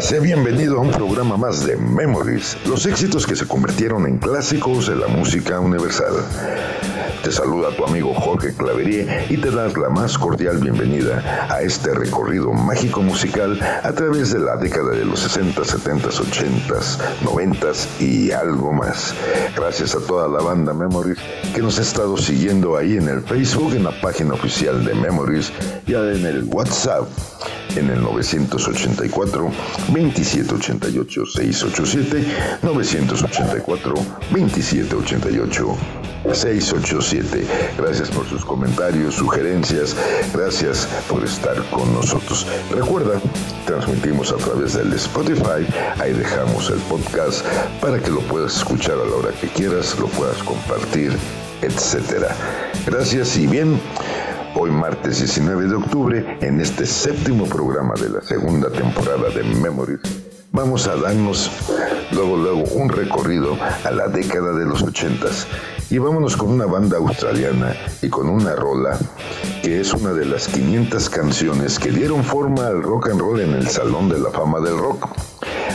Sé bienvenido a un programa más de Memories, los éxitos que se convirtieron en clásicos de la música universal. Te saluda tu amigo Jorge Claverie y te das la más cordial bienvenida a este recorrido mágico musical a través de la década de los 60, 70, 80, 90 y algo más. Gracias a toda la banda Memories que nos ha estado siguiendo ahí en el Facebook, en la página oficial de Memories, y en el WhatsApp en el 984 2788 687 984 2788 687. Gracias por sus comentarios, sugerencias, gracias por estar con nosotros. Recuerda, transmitimos a través del Spotify, ahí dejamos el podcast para que lo puedas escuchar a la hora que quieras, lo puedas compartir, etcétera. Gracias y bien. Hoy martes 19 de octubre, en este séptimo programa de la segunda temporada de Memories, vamos a darnos luego luego un recorrido a la década de los ochentas y vámonos con una banda australiana y con una rola que es una de las 500 canciones que dieron forma al rock and roll en el Salón de la Fama del Rock.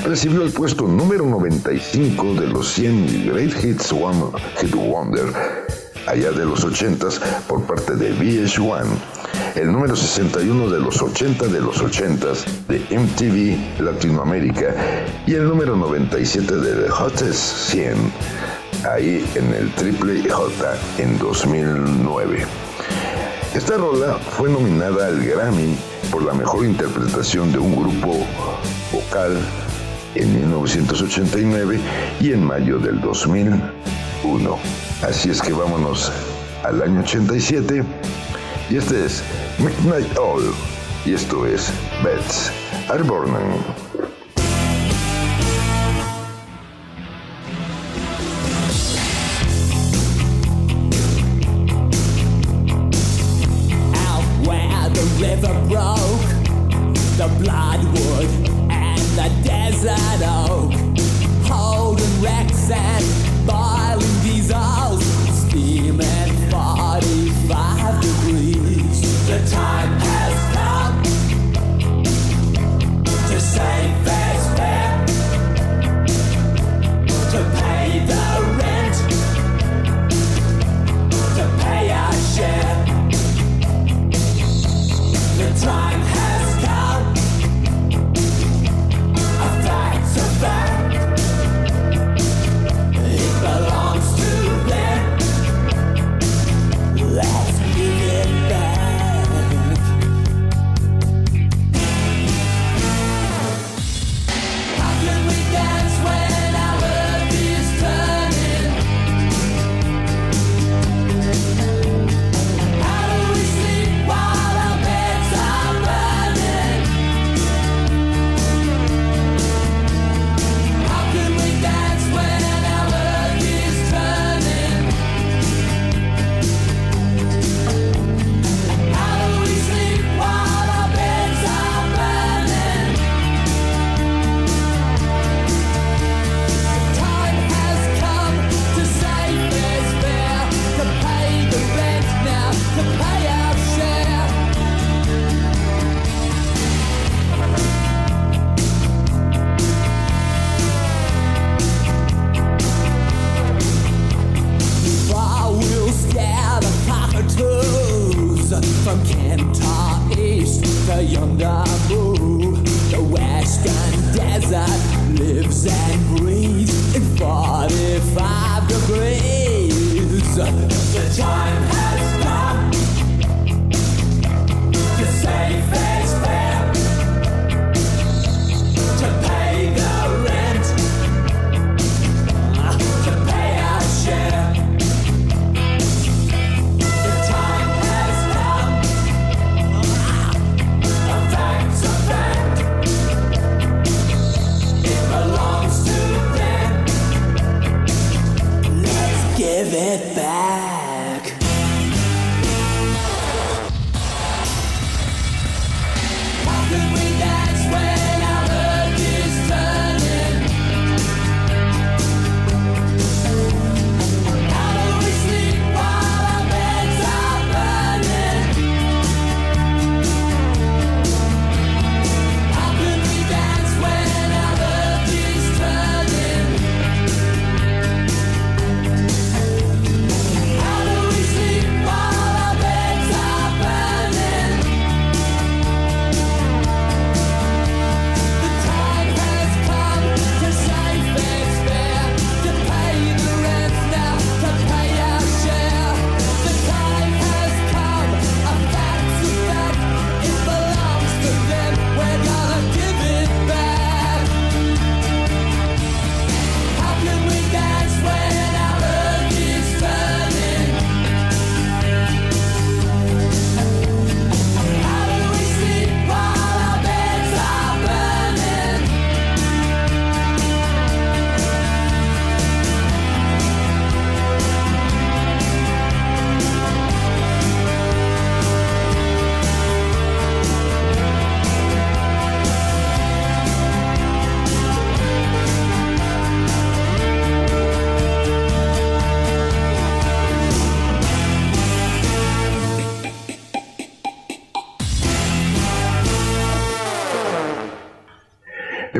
Recibió el puesto número 95 de los 100 Great Hits One Hit Wonder allá de los 80s por parte de VH1, el número 61 de los 80 de los 80s de MTV Latinoamérica y el número 97 de The Hottest 100, ahí en el Triple J en 2009. Esta rola fue nominada al Grammy por la mejor interpretación de un grupo vocal en 1989 y en mayo del 2001. Así es que vámonos al año 87. Y este es Midnight All. Y esto es Bets Arbornan.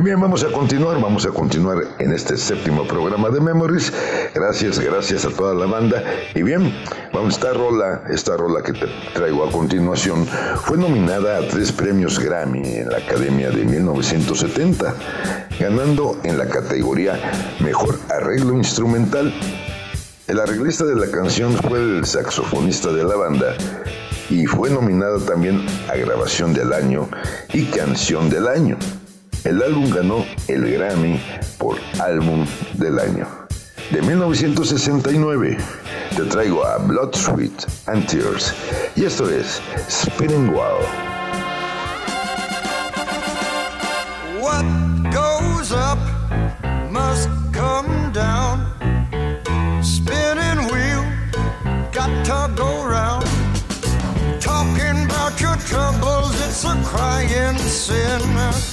Bien, vamos a continuar, vamos a continuar en este séptimo programa de Memories. Gracias, gracias a toda la banda. Y bien, vamos esta rola, esta rola que te traigo a continuación, fue nominada a tres premios Grammy en la Academia de 1970, ganando en la categoría Mejor Arreglo Instrumental. El arreglista de la canción fue el saxofonista de la banda y fue nominada también a Grabación del Año y Canción del Año. El álbum ganó el Grammy por Álbum del Año. De 1969 te traigo a Blood, Sweat and Tears y esto es Spinning Wild. What goes up must come down. Spinning wheel, got to go round. Talking about your troubles, it's a crying sin.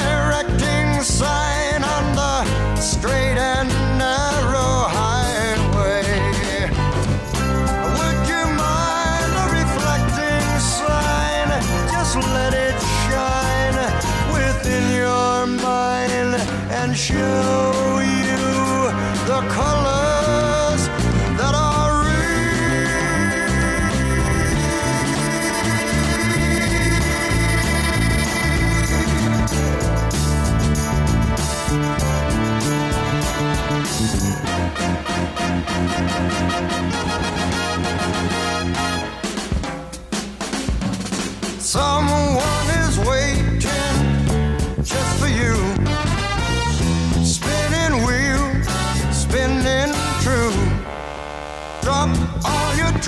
and show you the colors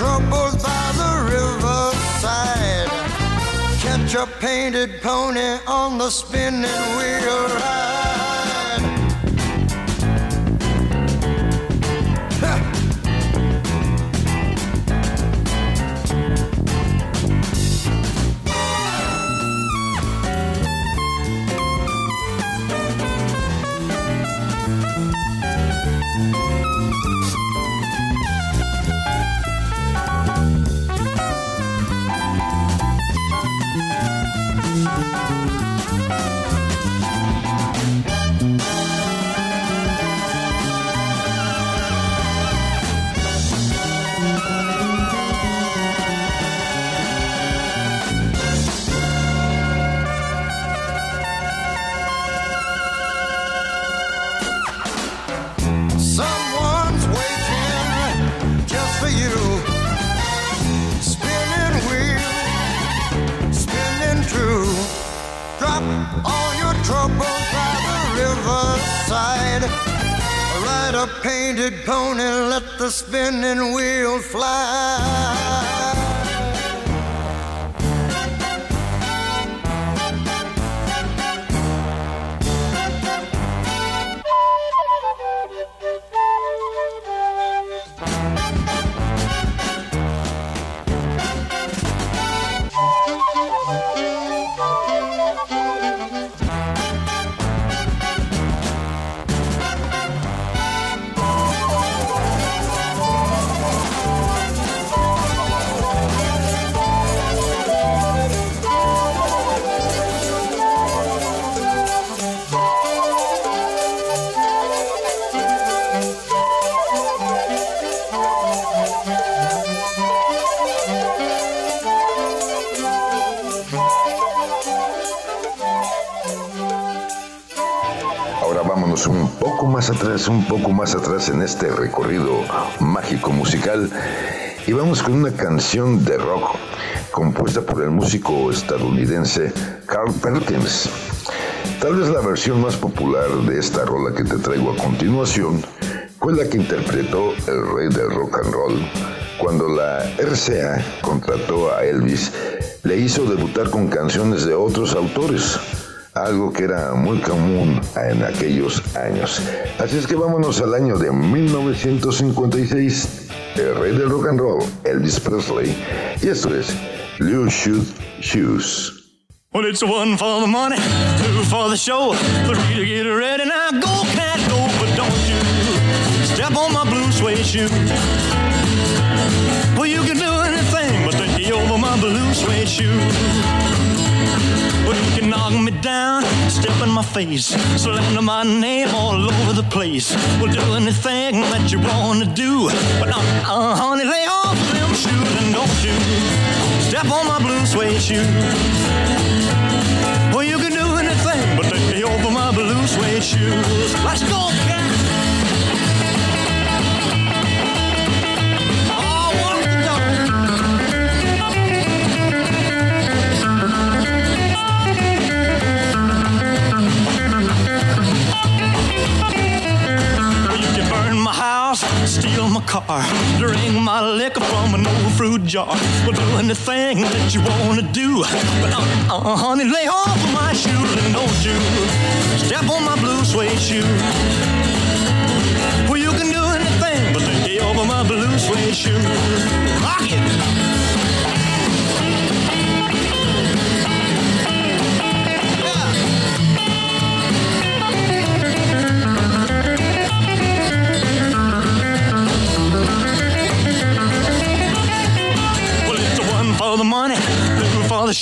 troubles by the riverside. Catch a painted pony on the spinning wheel ride. Riverside. Ride a painted pony, let the spinning wheel fly. Más atrás, un poco más atrás en este recorrido mágico musical y vamos con una canción de rock compuesta por el músico estadounidense Carl Perkins. Tal vez la versión más popular de esta rola que te traigo a continuación fue la que interpretó el rey del rock and roll cuando la RCA contrató a Elvis, le hizo debutar con canciones de otros autores algo que era muy común en aquellos años. Así es que vámonos al año de 1956, el rey del rock and roll, Elvis Presley, y esto es Blue Shoot Shoes. Well, it's one for the money, two for the show, three to get ready. Now go, cat, go, but don't you step on my blue suede shoe. Well, you can do anything but take over my blue suede shoe. Knock me down, step in my face, slander my name all over the place. Well, do anything that you wanna do, but uh, uh, honey, lay off them shoes and don't you step on my blue suede shoe. Well, you can do anything but me over my blue suede shoes. Let's go, cat. My car, drink my liquor from an old fruit jar. Well, do anything that you wanna do, but uh, uh, honey, lay off of my shoes and don't you step on my blue suede shoe. Well, you can do anything but lay over my blue suede shoe. Rock it.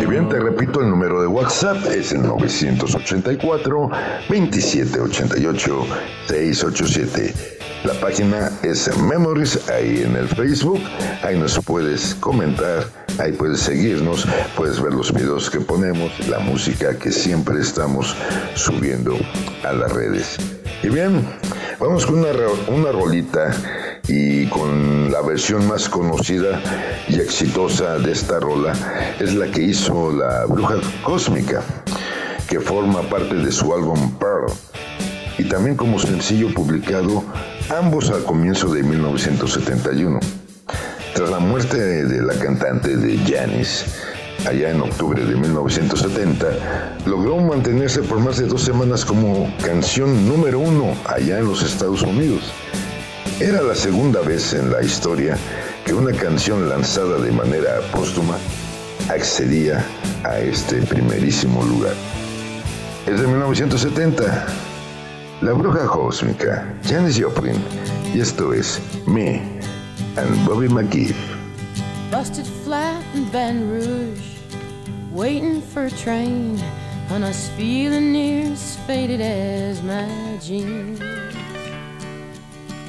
Y bien, te repito, el número de WhatsApp es el 984-2788-687. La página es Memories, ahí en el Facebook. Ahí nos puedes comentar, ahí puedes seguirnos, puedes ver los videos que ponemos, la música que siempre estamos subiendo a las redes. Y bien, vamos con una, una rolita y con la versión más conocida y exitosa de esta rola es la que hizo la bruja cósmica, que forma parte de su álbum Pearl, y también como sencillo publicado ambos al comienzo de 1971. Tras la muerte de la cantante de Janis, allá en octubre de 1970, logró mantenerse por más de dos semanas como canción número uno allá en los Estados Unidos. Era la segunda vez en la historia que una canción lanzada de manera póstuma accedía a este primerísimo lugar. Es de 1970. La bruja cósmica, Janis Joplin, y esto es Me and Bobby McGee. Busted flat in Baton Rouge, waiting for a train, and I was feeling near as faded as my jeans.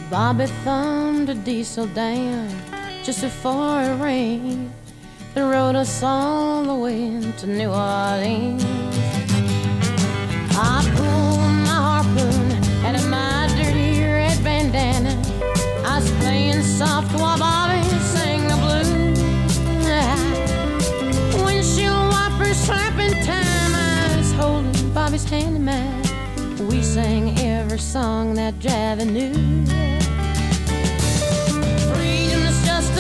Bobby thumbed a diesel down just before it rained and rode us all the way to New Orleans. I pulled my harpoon out of my dirty red bandana. I was playing soft while Bobby sang the blues. Windshield wipers slapping time. I was holding Bobby's hand in mine. We sang every song that Javi knew.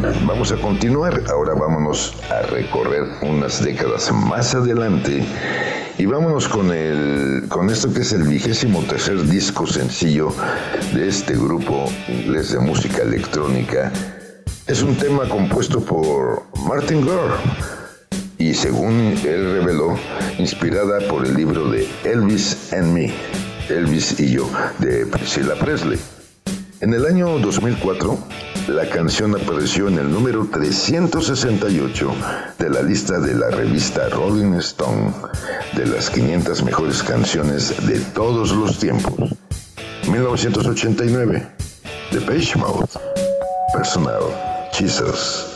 vamos a continuar. Ahora vámonos a recorrer unas décadas más adelante y vámonos con, el, con esto que es el vigésimo tercer disco sencillo de este grupo inglés de música electrónica. Es un tema compuesto por Martin Gore y según él reveló, inspirada por el libro de Elvis and Me, Elvis y yo, de Priscilla Presley. En el año 2004, la canción apareció en el número 368 de la lista de la revista Rolling Stone de las 500 mejores canciones de todos los tiempos. 1989. The Page Mouth. Personal. Jesus.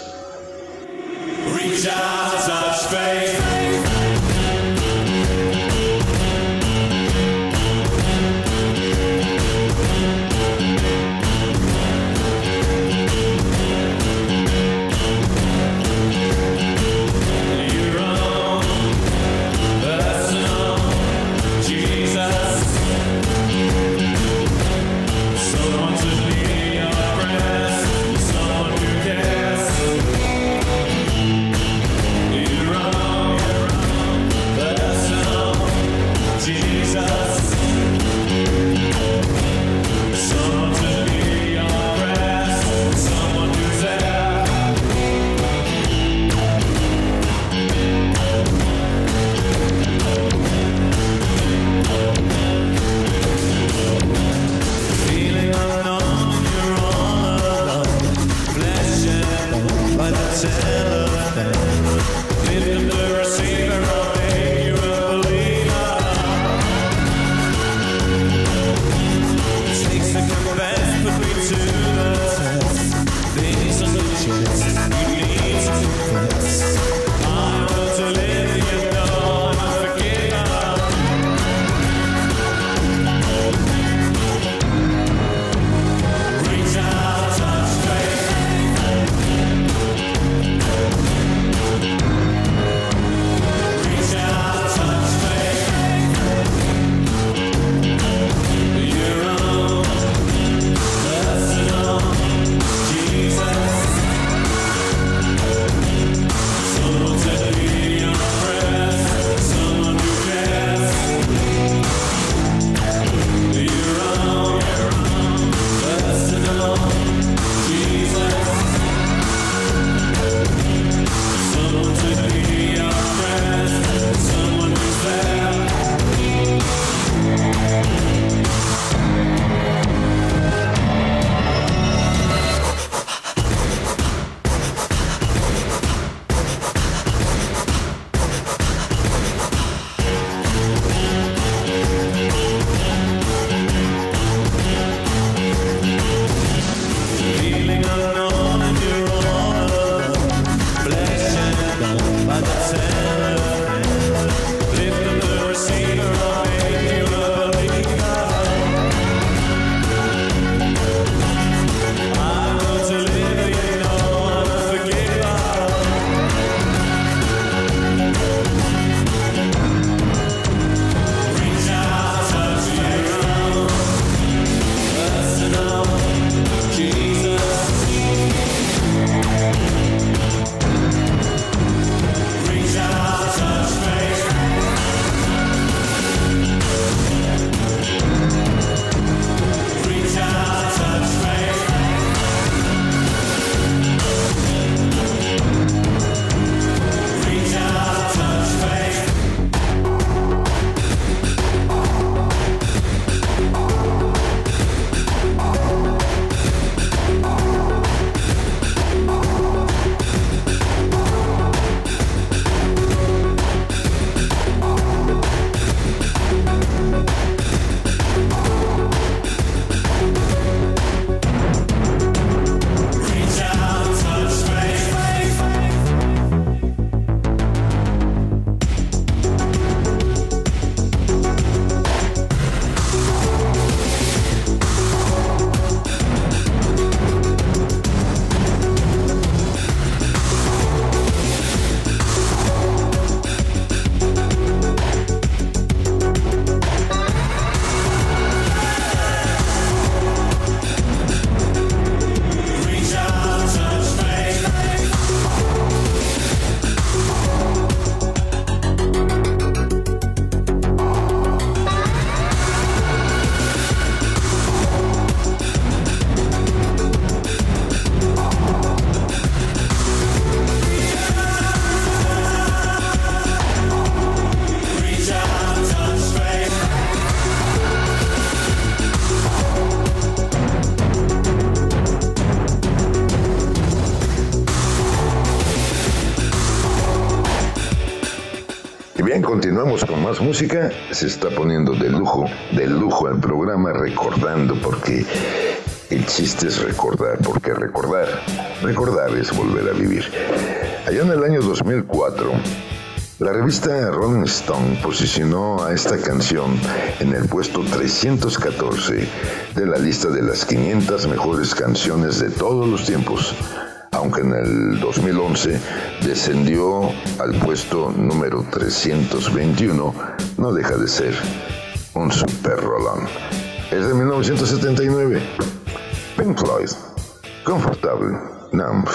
Continuamos con más música. Se está poniendo de lujo, de lujo el programa, recordando, porque el chiste es recordar, porque recordar, recordar es volver a vivir. Allá en el año 2004, la revista Rolling Stone posicionó a esta canción en el puesto 314 de la lista de las 500 mejores canciones de todos los tiempos aunque en el 2011 descendió al puesto número 321, no deja de ser un super rolón. Es de 1979. Pink Floyd, confortable, numb.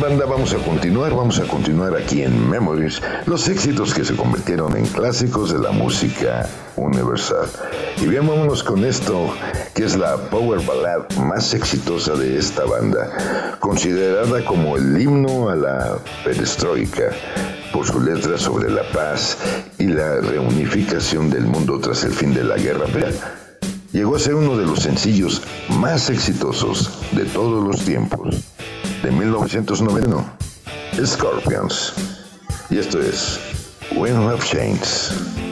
Banda, vamos a continuar, vamos a continuar aquí en Memories, los éxitos que se convirtieron en clásicos de la música universal. Y bien, con esto, que es la power ballad más exitosa de esta banda, considerada como el himno a la perestroika por su letra sobre la paz y la reunificación del mundo tras el fin de la Guerra Fría. Llegó a ser uno de los sencillos más exitosos de todos los tiempos de 1991, Scorpions. Y esto es Wind of Chains.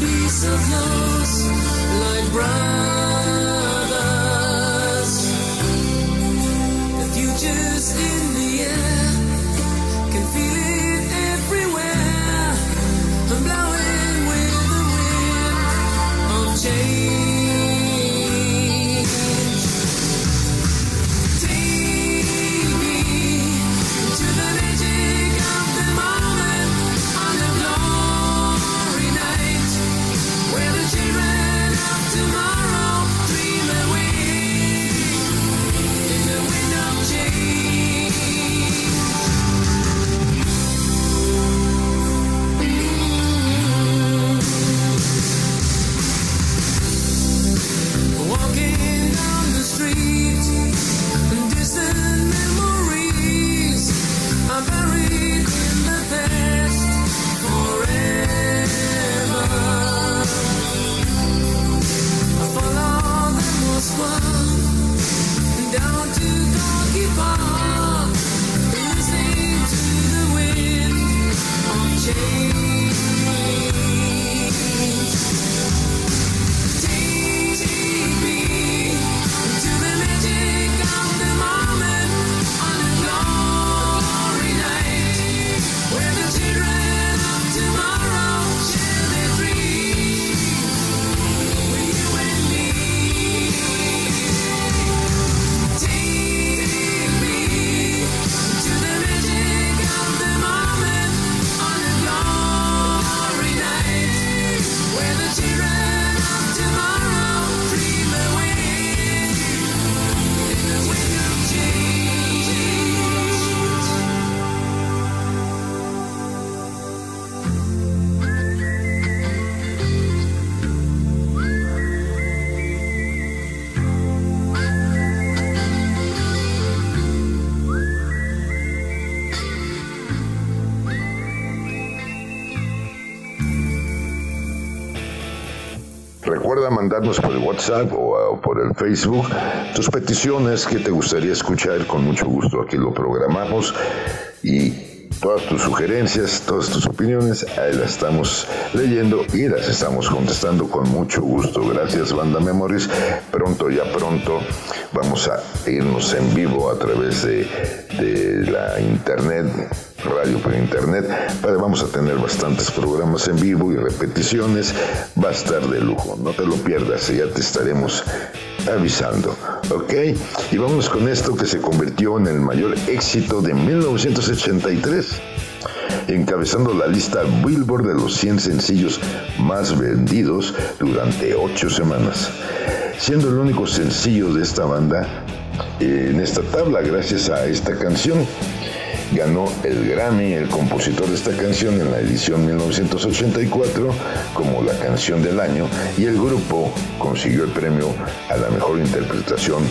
peace of yours like brown. Recuerda mandarnos por el WhatsApp o por el Facebook tus peticiones que te gustaría escuchar. Con mucho gusto aquí lo programamos y todas tus sugerencias, todas tus opiniones, ahí las estamos leyendo y las estamos contestando con mucho gusto. Gracias, Banda Memories. Pronto, ya pronto, vamos a irnos en vivo a través de, de la internet radio por internet. Para, vamos a tener bastantes programas en vivo y repeticiones. Va a estar de lujo, no te lo pierdas, ya te estaremos avisando. ¿Ok? Y vamos con esto que se convirtió en el mayor éxito de 1983 encabezando la lista Billboard de los 100 sencillos más vendidos durante 8 semanas, siendo el único sencillo de esta banda eh, en esta tabla gracias a esta canción ganó el Grammy, el compositor de esta canción, en la edición 1984 como la canción del año y el grupo consiguió el premio a la mejor interpretación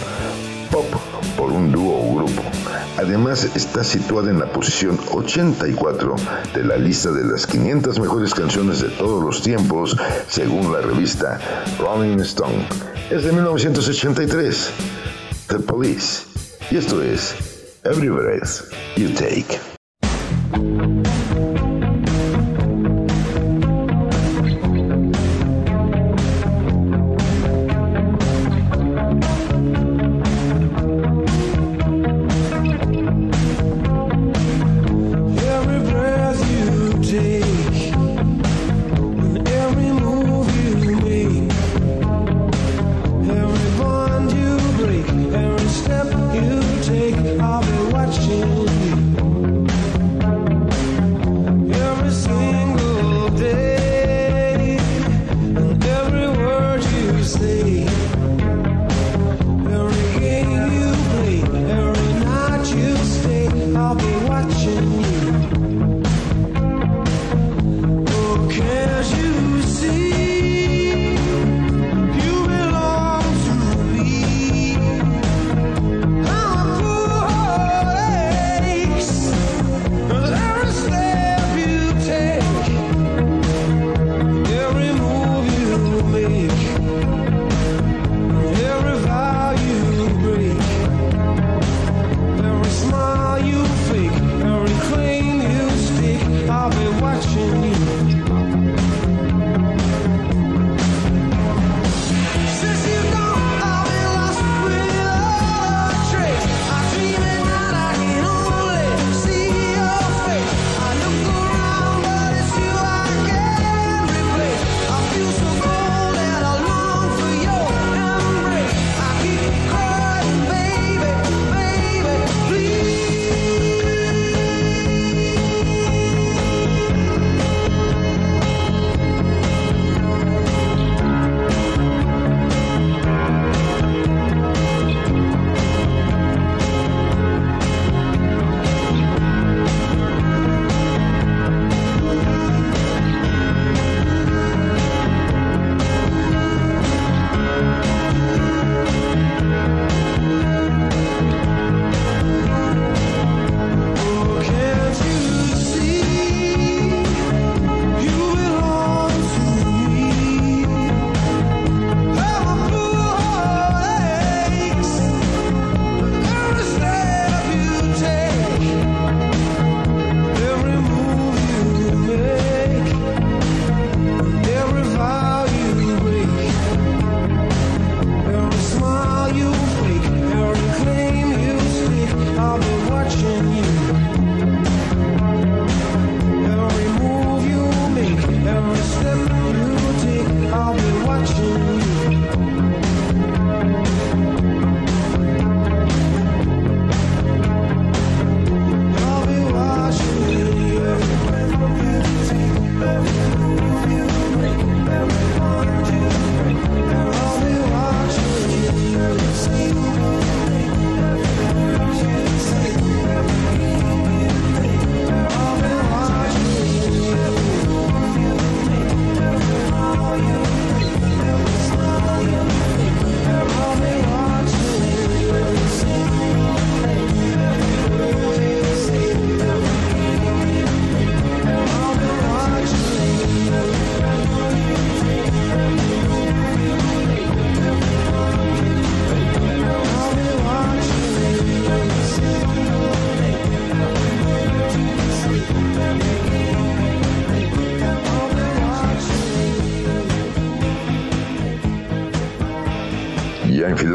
pop por un dúo o grupo. Además está situada en la posición 84 de la lista de las 500 mejores canciones de todos los tiempos según la revista Rolling Stone. Es de 1983, The Police. Y esto es everywhere else you take.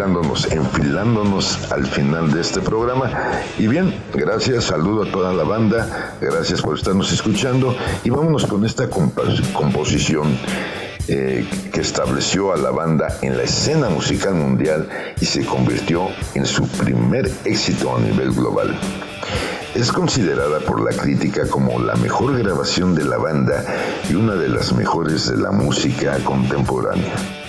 enfilándonos al final de este programa. Y bien, gracias, saludo a toda la banda, gracias por estarnos escuchando y vámonos con esta composición. Eh, que estableció a la banda en la escena musical mundial y se convirtió en su primer éxito a nivel global. Es considerada por la crítica como la mejor grabación de la banda y una de las mejores de la música contemporánea.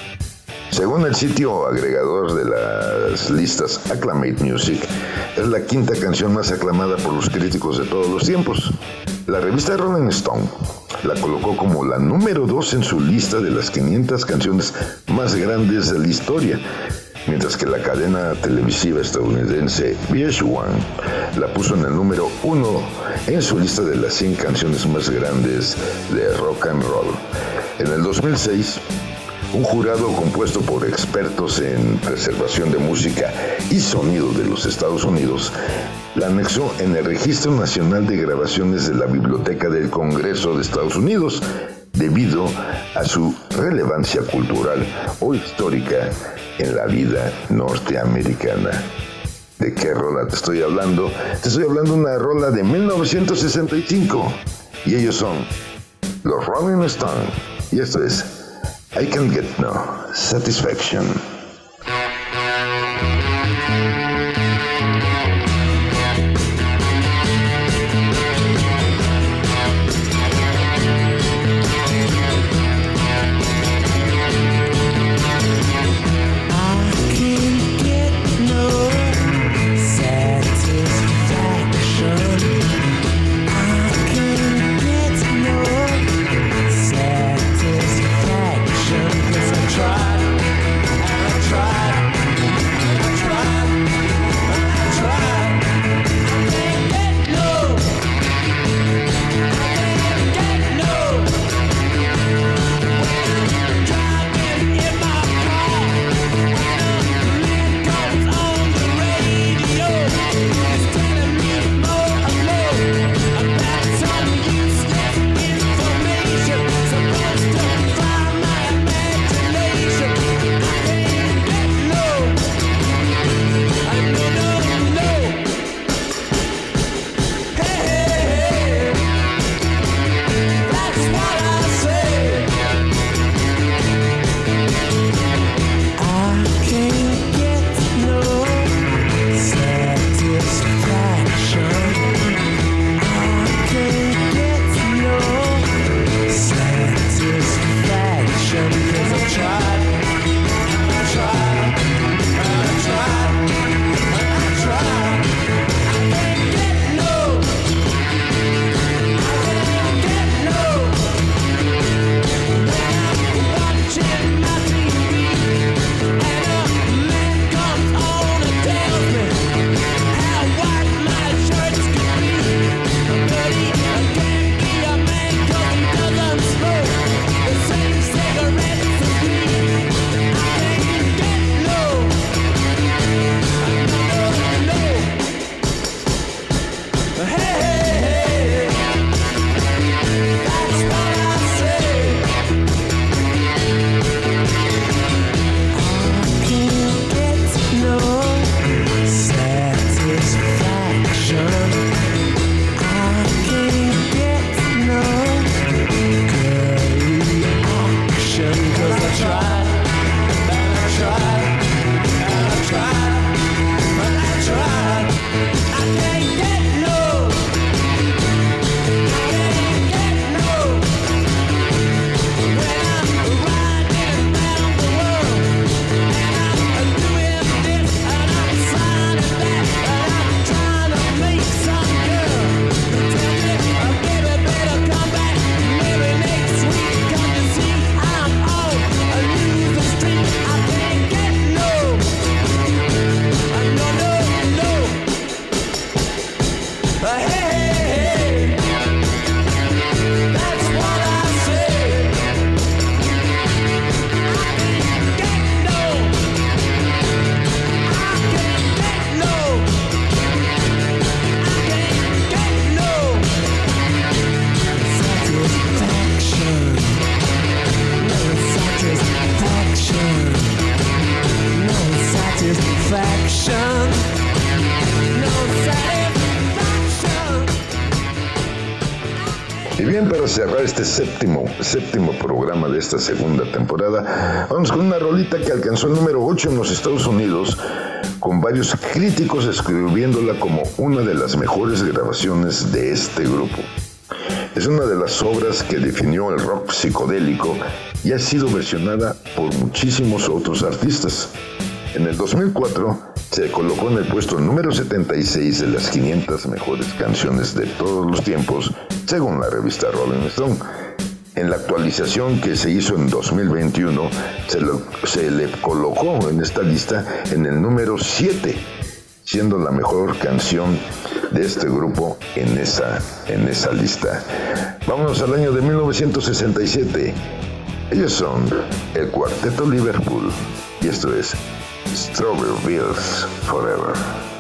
Según el sitio agregador de las listas Acclamate Music, es la quinta canción más aclamada por los críticos de todos los tiempos. La revista Rolling Stone la colocó como la número 2 en su lista de las 500 canciones más grandes de la historia, mientras que la cadena televisiva estadounidense VH1 la puso en el número 1 en su lista de las 100 canciones más grandes de rock and roll. En el 2006, un jurado compuesto por expertos en preservación de música y sonido de los Estados Unidos la anexó en el Registro Nacional de Grabaciones de la Biblioteca del Congreso de Estados Unidos debido a su relevancia cultural o histórica en la vida norteamericana. ¿De qué rola te estoy hablando? Te estoy hablando de una rola de 1965 y ellos son los Rolling Stones y esto es I Can Get No Satisfaction. séptimo, séptimo programa de esta segunda temporada. Vamos con una rolita que alcanzó el número 8 en los Estados Unidos, con varios críticos escribiéndola como una de las mejores grabaciones de este grupo. Es una de las obras que definió el rock psicodélico y ha sido versionada por muchísimos otros artistas. En el 2004 se colocó en el puesto número 76 de las 500 mejores canciones de todos los tiempos, según la revista Rolling Stone. En la actualización que se hizo en 2021, se, le colocó en esta lista en el número 7, siendo la mejor canción de este grupo en esa, en esa lista. Vámonos al año de 1967. Ellos son el Cuarteto Liverpool y esto es Strawberry Fields Forever.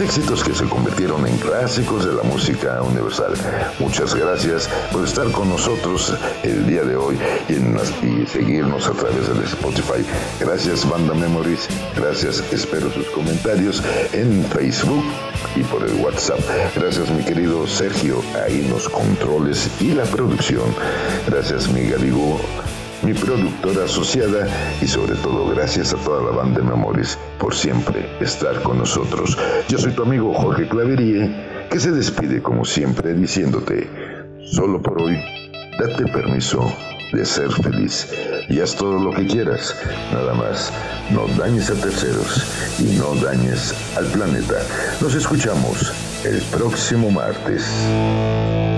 Éxitos que se convirtieron en clásicos de la música universal. Muchas gracias por estar con nosotros el día de hoy y, seguirnos a través de Spotify. Gracias Banda Memories, gracias, espero sus comentarios en Facebook y por el WhatsApp. Gracias mi querido Sergio, ahí los controles y la producción. Gracias mi Gadigo mi productora asociada y sobre todo gracias a toda la banda de Memories por siempre estar con nosotros. Yo soy tu amigo Jorge Claverie, que se despide como siempre diciéndote, solo por hoy, date permiso de ser feliz y haz todo lo que quieras, nada más, no dañes a terceros y no dañes al planeta. Nos escuchamos el próximo martes.